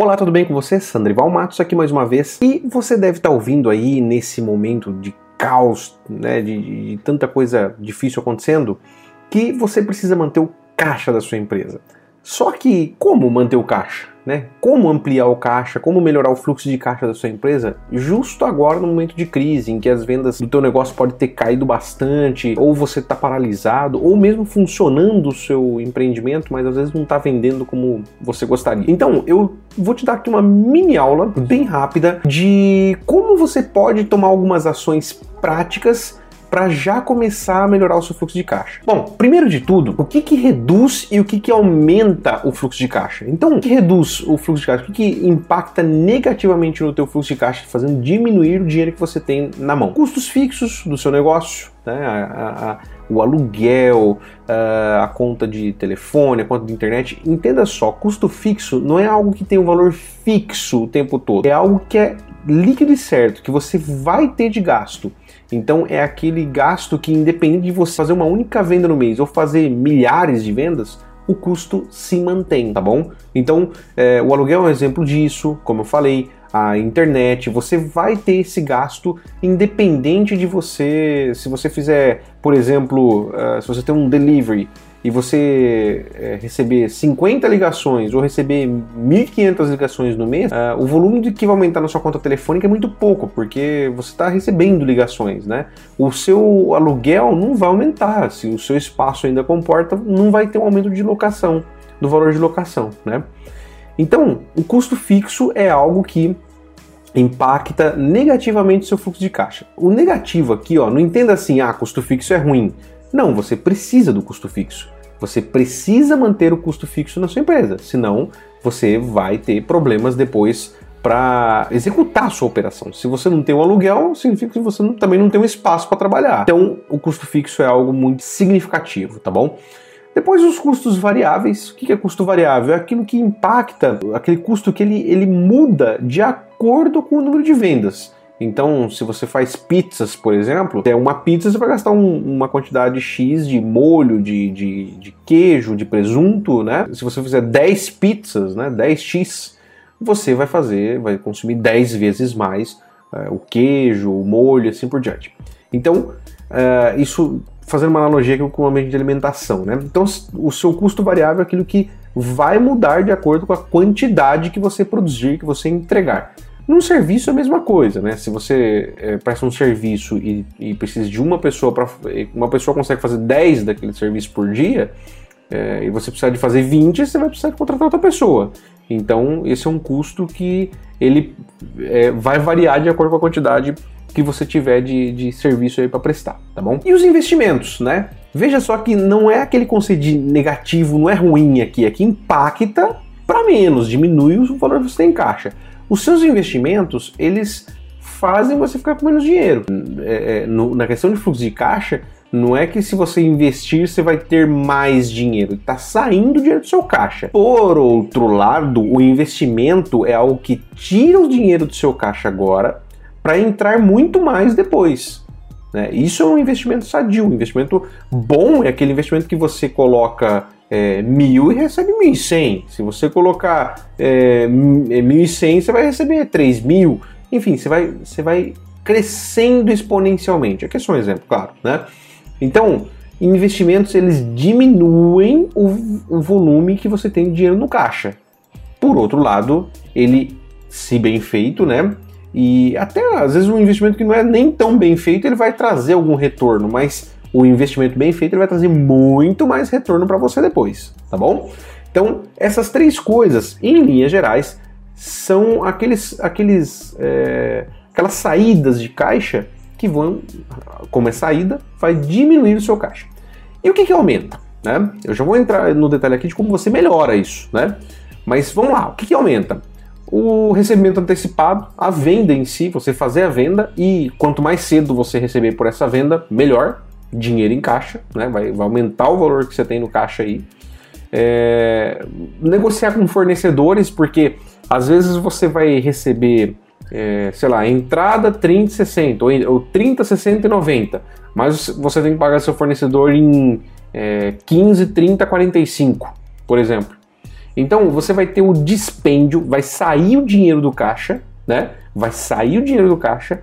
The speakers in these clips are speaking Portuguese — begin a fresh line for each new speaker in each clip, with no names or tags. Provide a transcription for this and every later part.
Olá, tudo bem com você? Sandrival Matos aqui mais uma vez. E você deve estar ouvindo aí nesse momento de caos, né, de, de, tanta coisa difícil acontecendo, que você precisa manter o caixa da sua empresa. Só que como manter o caixa? Né? Como ampliar o caixa, como melhorar o fluxo de caixa da sua empresa, justo agora no momento de crise, em que as vendas do teu negócio pode ter caído bastante, ou você está paralisado, ou mesmo funcionando o seu empreendimento, mas às vezes não está vendendo como você gostaria. Então, eu vou te dar aqui uma mini aula bem rápida de como você pode tomar algumas ações práticas para já começar a melhorar o seu fluxo de caixa? Bom, primeiro de tudo, o que, que reduz e o que, que aumenta o fluxo de caixa? Então, o que reduz o fluxo de caixa? O que, que impacta negativamente no teu fluxo de caixa, fazendo diminuir o dinheiro que você tem na mão? Custos fixos do seu negócio, né? A, a, a, o aluguel, a conta de telefone, a conta de internet. Entenda só, custo fixo não é algo que tem um valor fixo o tempo todo. É algo que é líquido e certo, que você vai ter de gasto. Então é aquele gasto que, independente de você fazer uma única venda no mês ou fazer milhares de vendas, o custo se mantém, tá bom? Então é, o aluguel é um exemplo disso, como eu falei, a internet, você vai ter esse gasto independente de você, se você fizer, por exemplo, uh, se você tem um delivery e você é, receber 50 ligações ou receber 1.500 ligações no mês, uh, o volume de que vai aumentar na sua conta telefônica é muito pouco, porque você está recebendo ligações, né? O seu aluguel não vai aumentar, se o seu espaço ainda comporta, não vai ter um aumento de locação, do valor de locação, né? Então, o custo fixo é algo que impacta negativamente seu fluxo de caixa. O negativo aqui, ó, não entenda assim, ah, custo fixo é ruim. Não, você precisa do custo fixo. Você precisa manter o custo fixo na sua empresa, senão você vai ter problemas depois para executar a sua operação. Se você não tem um aluguel, significa que você também não tem um espaço para trabalhar. Então, o custo fixo é algo muito significativo, tá bom? Depois os custos variáveis. O que é custo variável? É aquilo que impacta, aquele custo que ele, ele muda de acordo com o número de vendas. Então, se você faz pizzas, por exemplo, é uma pizza você vai gastar um, uma quantidade X de molho, de, de, de, queijo, de presunto, né? Se você fizer 10 pizzas, né, 10x, você vai fazer, vai consumir 10 vezes mais é, o queijo, o molho, assim por diante. Então, é, isso fazendo uma analogia com o ambiente de alimentação, né? Então, o seu custo variável é aquilo que vai mudar de acordo com a quantidade que você produzir, que você entregar. Num serviço é a mesma coisa, né? Se você é, presta um serviço e, e precisa de uma pessoa para uma pessoa consegue fazer 10 daquele serviço por dia, é, e você precisa de fazer 20, você vai precisar contratar outra pessoa. Então, esse é um custo que ele é, vai variar de acordo com a quantidade que você tiver de, de serviço aí para prestar, tá bom? E os investimentos, né? Veja só que não é aquele conceito de negativo, não é ruim aqui, é que impacta para menos, diminui o valor que você tem em caixa. Os seus investimentos, eles fazem você ficar com menos dinheiro. É, é, no, na questão de fluxo de caixa, não é que se você investir você vai ter mais dinheiro, está saindo dinheiro do seu caixa. Por outro lado, o investimento é algo que tira o dinheiro do seu caixa agora para entrar muito mais depois. Né? Isso é um investimento sadio, um investimento bom é aquele investimento que você coloca é, mil e recebe mil e cem. Se você colocar é, é, mil e cem, você vai receber três mil. Enfim, você vai, você vai crescendo exponencialmente. Aqui é só um exemplo, claro, né? Então, investimentos eles diminuem o, o volume que você tem de dinheiro no caixa. Por outro lado, ele, se bem feito, né? E até às vezes um investimento que não é nem tão bem feito, ele vai trazer algum retorno, mas o investimento bem feito ele vai trazer muito mais retorno para você depois, tá bom? Então, essas três coisas, em linhas gerais, são aqueles, aqueles, é, aquelas saídas de caixa que vão, como é saída, vai diminuir o seu caixa. E o que, que aumenta? Né? Eu já vou entrar no detalhe aqui de como você melhora isso, né? Mas vamos lá, o que, que aumenta? O recebimento antecipado, a venda em si, você fazer a venda e quanto mais cedo você receber por essa venda, melhor dinheiro em caixa, né? vai, vai aumentar o valor que você tem no caixa aí. É, negociar com fornecedores, porque às vezes você vai receber, é, sei lá, entrada 30, 60, ou, ou 30, 60 e 90, mas você tem que pagar seu fornecedor em é, 15, 30, 45, por exemplo. Então você vai ter o dispêndio, vai sair o dinheiro do caixa, né? Vai sair o dinheiro do caixa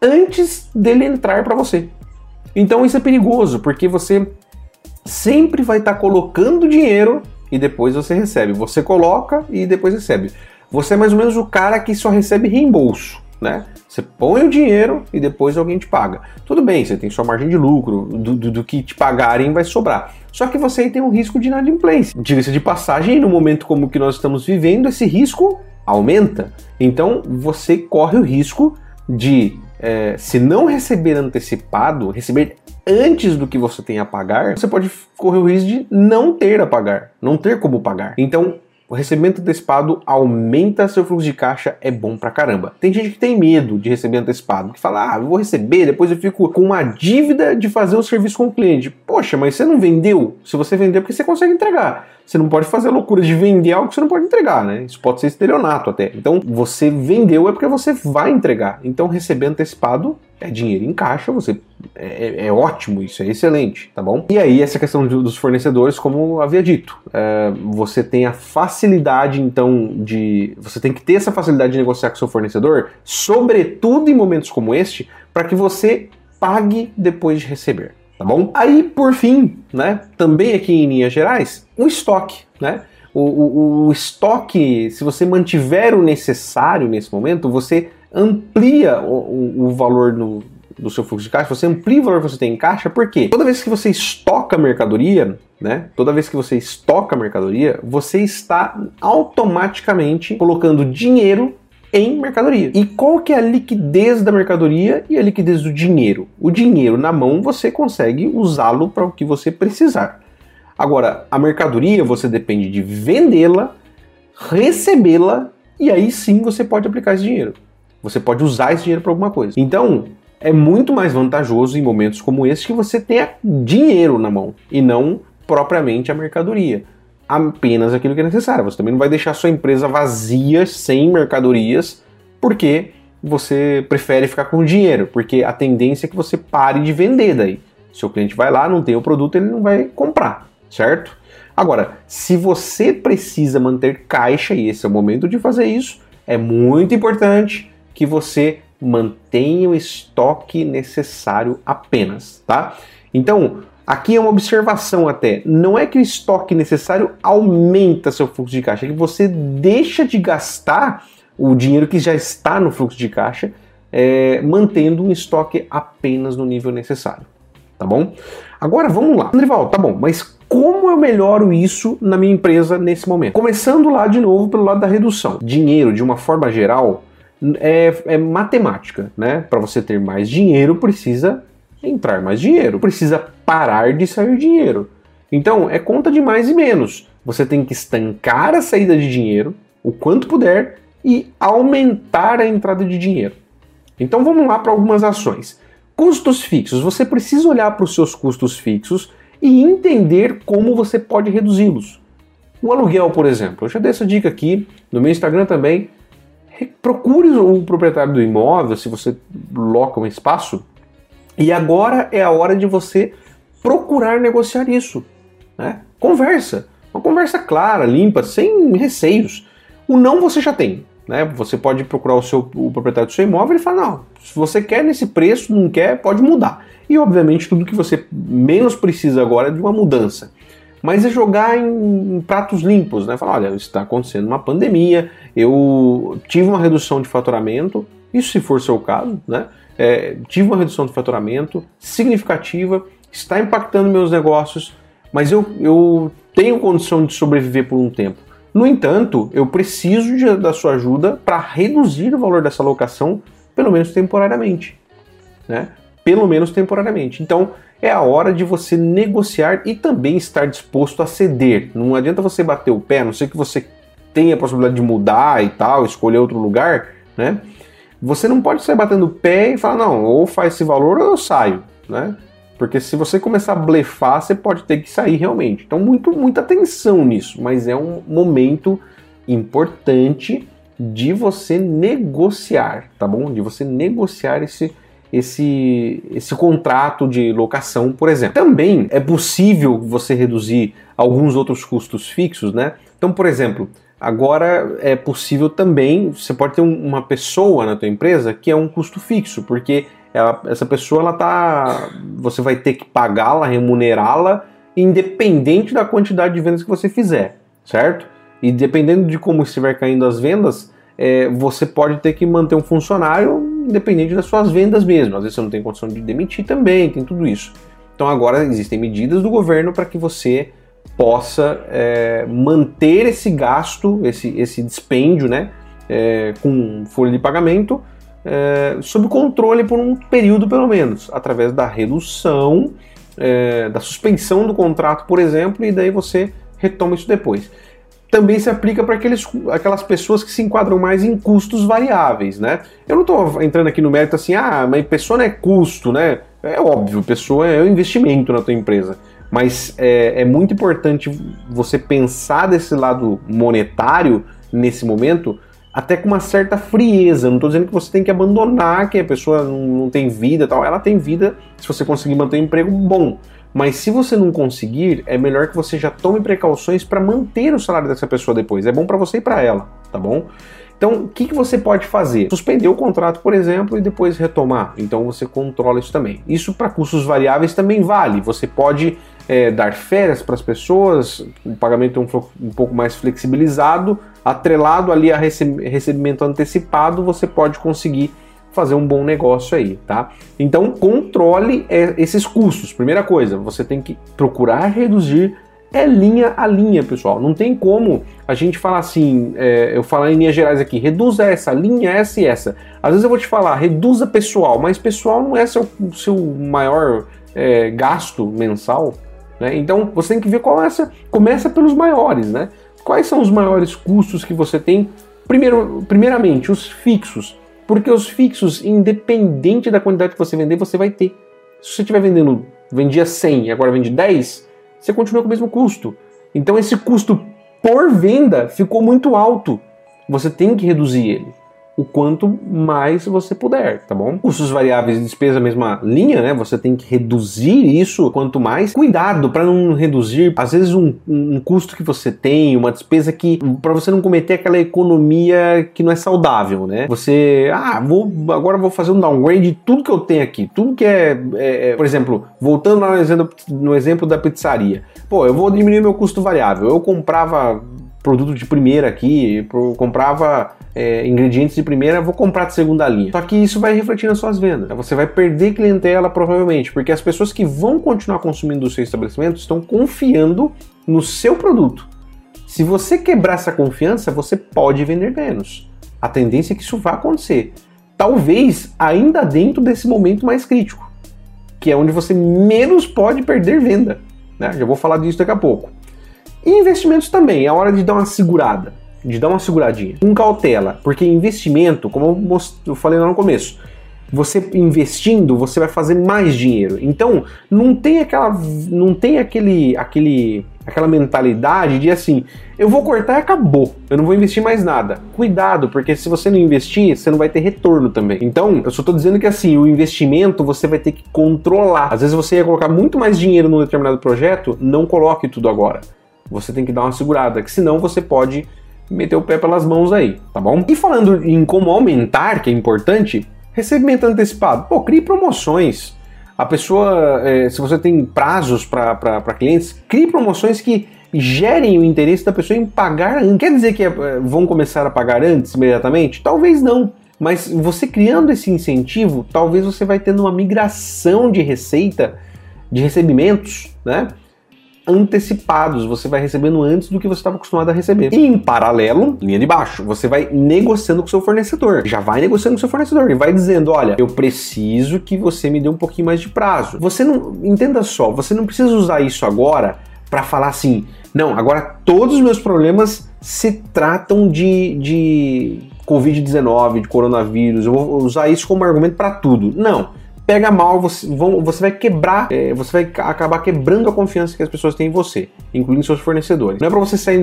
antes dele entrar para você. Então isso é perigoso, porque você sempre vai estar tá colocando dinheiro e depois você recebe. Você coloca e depois recebe. Você é mais ou menos o cara que só recebe reembolso, né? Você põe o dinheiro e depois alguém te paga. Tudo bem, você tem sua margem de lucro, do, do, do que te pagarem vai sobrar. Só que você tem um risco de inadimplência. Diga-se de passagem, no momento como que nós estamos vivendo, esse risco aumenta. Então você corre o risco de, é, se não receber antecipado, receber antes do que você tem a pagar, você pode correr o risco de não ter a pagar, não ter como pagar. Então, o recebimento antecipado aumenta seu fluxo de caixa, é bom pra caramba. Tem gente que tem medo de receber antecipado, que fala, ah, eu vou receber, depois eu fico com uma dívida de fazer o serviço com o cliente. Poxa, mas você não vendeu? Se você vendeu, porque você consegue entregar. Você não pode fazer a loucura de vender algo que você não pode entregar, né? Isso pode ser estelionato até. Então, você vendeu é porque você vai entregar. Então, receber antecipado é dinheiro em caixa, você é, é, é ótimo, isso é excelente, tá bom? E aí, essa questão dos fornecedores, como havia dito, é, você tem a facilidade, então, de. Você tem que ter essa facilidade de negociar com seu fornecedor, sobretudo em momentos como este, para que você pague depois de receber tá bom? Aí, por fim, né, também aqui em linhas gerais, o estoque, né? O, o, o, estoque, se você mantiver o necessário nesse momento, você amplia o, o valor no, do seu fluxo de caixa, você amplia o valor que você tem em caixa, porque toda vez que você estoca mercadoria, né? Toda vez que você estoca mercadoria, você está automaticamente colocando dinheiro em mercadoria. E qual que é a liquidez da mercadoria e a liquidez do dinheiro? O dinheiro na mão você consegue usá-lo para o que você precisar. Agora, a mercadoria você depende de vendê-la, recebê-la e aí sim você pode aplicar esse dinheiro. Você pode usar esse dinheiro para alguma coisa. Então, é muito mais vantajoso em momentos como esse que você tenha dinheiro na mão e não propriamente a mercadoria apenas aquilo que é necessário. Você também não vai deixar sua empresa vazia, sem mercadorias, porque você prefere ficar com dinheiro, porque a tendência é que você pare de vender daí. Seu cliente vai lá, não tem o produto, ele não vai comprar, certo? Agora, se você precisa manter caixa, e esse é o momento de fazer isso, é muito importante que você mantenha o estoque necessário apenas, tá? Então, Aqui é uma observação até. Não é que o estoque necessário aumenta seu fluxo de caixa, é que você deixa de gastar o dinheiro que já está no fluxo de caixa, é, mantendo um estoque apenas no nível necessário. Tá bom? Agora vamos lá. Andrival, tá bom, mas como eu melhoro isso na minha empresa nesse momento? Começando lá de novo pelo lado da redução. Dinheiro, de uma forma geral, é, é matemática, né? Para você ter mais dinheiro, precisa entrar mais dinheiro, precisa parar de sair dinheiro. Então, é conta de mais e menos. Você tem que estancar a saída de dinheiro o quanto puder e aumentar a entrada de dinheiro. Então, vamos lá para algumas ações. Custos fixos. Você precisa olhar para os seus custos fixos e entender como você pode reduzi-los. O aluguel, por exemplo. Eu já dei essa dica aqui no meu Instagram também. Procure o proprietário do imóvel, se você loca um espaço, e agora é a hora de você procurar negociar isso. Né? Conversa. Uma conversa clara, limpa, sem receios. O não você já tem. Né? Você pode procurar o, seu, o proprietário do seu imóvel e falar: não, se você quer nesse preço, não quer, pode mudar. E obviamente tudo que você menos precisa agora é de uma mudança. Mas é jogar em, em pratos limpos, né? Falar, olha, está acontecendo uma pandemia, eu tive uma redução de faturamento, isso se for seu caso, né? é, tive uma redução de faturamento significativa, está impactando meus negócios, mas eu, eu tenho condição de sobreviver por um tempo. No entanto, eu preciso de, da sua ajuda para reduzir o valor dessa locação, pelo menos temporariamente. Né? Pelo menos temporariamente. Então, é a hora de você negociar e também estar disposto a ceder. Não adianta você bater o pé, a não sei que você tenha a possibilidade de mudar e tal, escolher outro lugar, né? Você não pode sair batendo o pé e falar, não, ou faz esse valor ou eu saio, né? Porque se você começar a blefar, você pode ter que sair realmente. Então, muito, muita atenção nisso, mas é um momento importante de você negociar, tá bom? De você negociar esse, esse, esse contrato de locação, por exemplo. Também é possível você reduzir alguns outros custos fixos, né? Então, por exemplo, agora é possível também, você pode ter uma pessoa na tua empresa que é um custo fixo, porque ela, essa pessoa ela tá, você vai ter que pagá-la, remunerá-la, independente da quantidade de vendas que você fizer, certo? E dependendo de como estiver caindo as vendas, é, você pode ter que manter um funcionário independente das suas vendas mesmo. Às vezes você não tem condição de demitir também, tem tudo isso. Então agora existem medidas do governo para que você possa é, manter esse gasto, esse, esse dispêndio, né, é, com folha de pagamento é, sob controle por um período pelo menos, através da redução, é, da suspensão do contrato, por exemplo, e daí você retoma isso depois. Também se aplica para aquelas pessoas que se enquadram mais em custos variáveis, né? Eu não estou entrando aqui no mérito assim, ah, mas pessoa não é custo, né? É óbvio, pessoa é um investimento na tua empresa. Mas é, é muito importante você pensar desse lado monetário nesse momento, até com uma certa frieza. Não estou dizendo que você tem que abandonar, que a pessoa não, tem vida tal. Ela tem vida se você conseguir manter um emprego bom. Mas se você não conseguir, é melhor que você já tome precauções para manter o salário dessa pessoa depois. É bom para você e para ela, tá bom? Então, o que, que você pode fazer? Suspender o contrato, por exemplo, e depois retomar. Então, você controla isso também. Isso para custos variáveis também vale. Você pode é, dar férias para as pessoas, o pagamento é um, um, pouco mais flexibilizado, atrelado ali a recebimento antecipado, você pode conseguir fazer um bom negócio aí, tá? Então controle é, esses custos. Primeira coisa, você tem que procurar reduzir é linha a linha, pessoal. Não tem como a gente falar assim, é, eu falar em linhas gerais aqui, reduza essa linha, essa e essa. Às vezes eu vou te falar, reduza pessoal, mas pessoal não é seu, seu maior é, gasto mensal. Né? Então você tem que ver qual é essa. Começa pelos maiores, né? Quais são os maiores custos que você tem? Primeiro, primeiramente, os fixos. Porque os fixos, independente da quantidade que você vender, você vai ter. Se você estiver vendendo, vendia 100 e agora vende 10, você continua com o mesmo custo. Então esse custo por venda ficou muito alto. Você tem que reduzir ele o quanto mais você puder, tá bom? Custos variáveis e despesa mesma linha, né? Você tem que reduzir isso quanto mais. Cuidado para não reduzir, às vezes, um, um, custo que você tem, uma despesa que. para você não cometer aquela economia que não é saudável, né? Você. Ah, vou, agora vou fazer um downgrade de tudo que eu tenho aqui. Tudo que é. é, é por exemplo, voltando lá no exemplo, no exemplo da pizzaria. Pô, eu vou diminuir meu custo variável. Eu comprava produto de primeira aqui, comprava é, ingredientes de primeira, vou comprar de segunda linha. Só que isso vai refletir nas suas vendas. Você vai perder clientela provavelmente, porque as pessoas que vão continuar consumindo o seu estabelecimento estão confiando no seu produto. Se você quebrar essa confiança, você pode vender menos. A tendência é que isso vá acontecer. Talvez ainda dentro desse momento mais crítico, que é onde você menos pode perder venda. Né? Já vou falar disso daqui a pouco. E investimentos também, é hora de dar uma segurada, de dar uma seguradinha, com cautela, porque investimento, como eu falei lá no começo, você investindo, você vai fazer mais dinheiro. Então, não tem aquela não tem aquele aquele aquela mentalidade de assim, eu vou cortar e acabou. Eu não vou investir mais nada. Cuidado, porque se você não investir, você não vai ter retorno também. Então, eu só tô dizendo que assim, o investimento você vai ter que controlar. Às vezes você ia colocar muito mais dinheiro num determinado projeto, não coloque tudo agora você tem que dar uma segurada, que senão você pode meter o pé pelas mãos aí, tá bom? E falando em como aumentar, que é importante, recebimento antecipado. Pô, crie promoções. A pessoa, é, se você tem prazos para clientes, crie promoções que gerem o interesse da pessoa em pagar. Quer dizer que é, vão começar a pagar antes imediatamente? Talvez não. Mas você criando esse incentivo, talvez você vai tendo uma migração de receita, de recebimentos, né? Antecipados, você vai recebendo antes do que você estava acostumado a receber. E em paralelo, linha de baixo, você vai negociando com seu fornecedor. Já vai negociando com seu fornecedor e vai dizendo: olha, eu preciso que você me dê um pouquinho mais de prazo. Você não. Entenda só, você não precisa usar isso agora para falar assim: não, agora todos os meus problemas se tratam de, de Covid-19, de coronavírus, eu vou usar isso como argumento para tudo. Não pega mal, você, vão, você vai quebrar, é, você vai acabar quebrando a confiança que as pessoas têm em você, incluindo seus fornecedores. Não é para você sair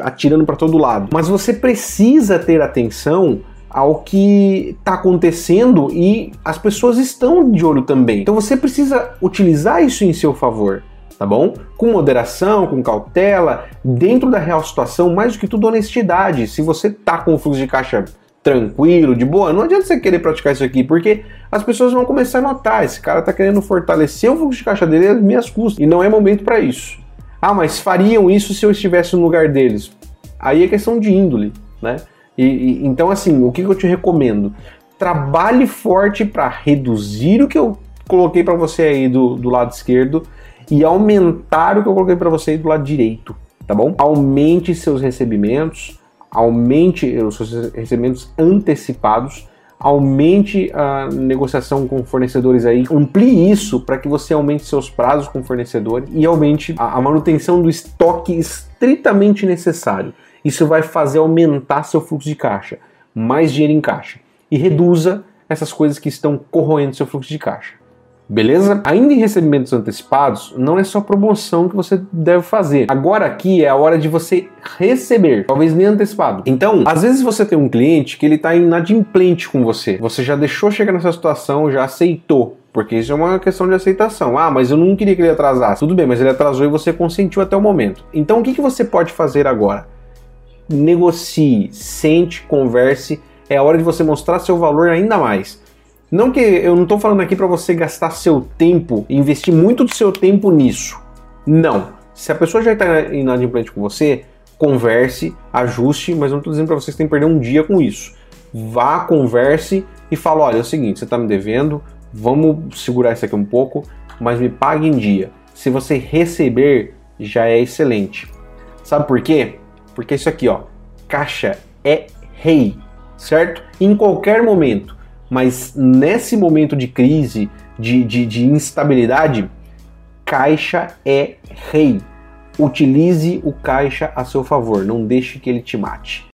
atirando para todo lado, mas você precisa ter atenção ao que está acontecendo e as pessoas estão de olho também. Então você precisa utilizar isso em seu favor. tá bom? Com moderação, com cautela, dentro da real situação, mais do que tudo honestidade. Se você tá com o fluxo de caixa tranquilo, de boa, não adianta você querer praticar isso aqui, porque as pessoas vão começar a notar, esse cara tá querendo fortalecer o fluxo de caixa dele às minhas custas, e não é momento para isso. Ah, mas fariam isso se eu estivesse no lugar deles? Aí é questão de índole, né? E, e então assim, o que eu te recomendo? Trabalhe forte para reduzir o que eu coloquei para você aí do, do lado esquerdo e aumentar o que eu coloquei para você aí do lado direito, tá bom? Aumente seus recebimentos, aumente os seus recebimentos antecipados, aumente a negociação com fornecedores aí, amplie isso para que você aumente seus prazos com fornecedores e aumente a, a manutenção do estoque estritamente necessário. Isso vai fazer aumentar seu fluxo de caixa, mais dinheiro em caixa e reduza essas coisas que estão corroendo seu fluxo de caixa. Beleza? Ainda em recebimentos antecipados, não é só promoção que você deve fazer. Agora aqui é a hora de você receber, talvez nem antecipado. Então, às vezes você tem um cliente que ele está inadimplente com você. Você já deixou chegar nessa situação, já aceitou. Porque isso é uma questão de aceitação. Ah, mas eu não queria que ele atrasasse. Tudo bem, mas ele atrasou e você consentiu até o momento. Então, o que, que você pode fazer agora? Negocie, sente, converse. É a hora de você mostrar seu valor ainda mais. Não que eu não estou falando aqui para você gastar seu tempo, investir muito do seu tempo nisso. Não. Se a pessoa já está inadimplente com você, converse, ajuste, mas não estou dizendo para vocês que tem que perder um dia com isso. Vá, converse e fala: olha, é o seguinte, você está me devendo, vamos segurar isso aqui um pouco, mas me pague em dia. Se você receber, já é excelente. Sabe por quê? Porque isso aqui, ó, caixa é rei, certo? Em qualquer momento mas nesse momento de crise, de, de, de instabilidade, caixa é rei. Utilize o caixa a seu favor, não deixe que ele te mate.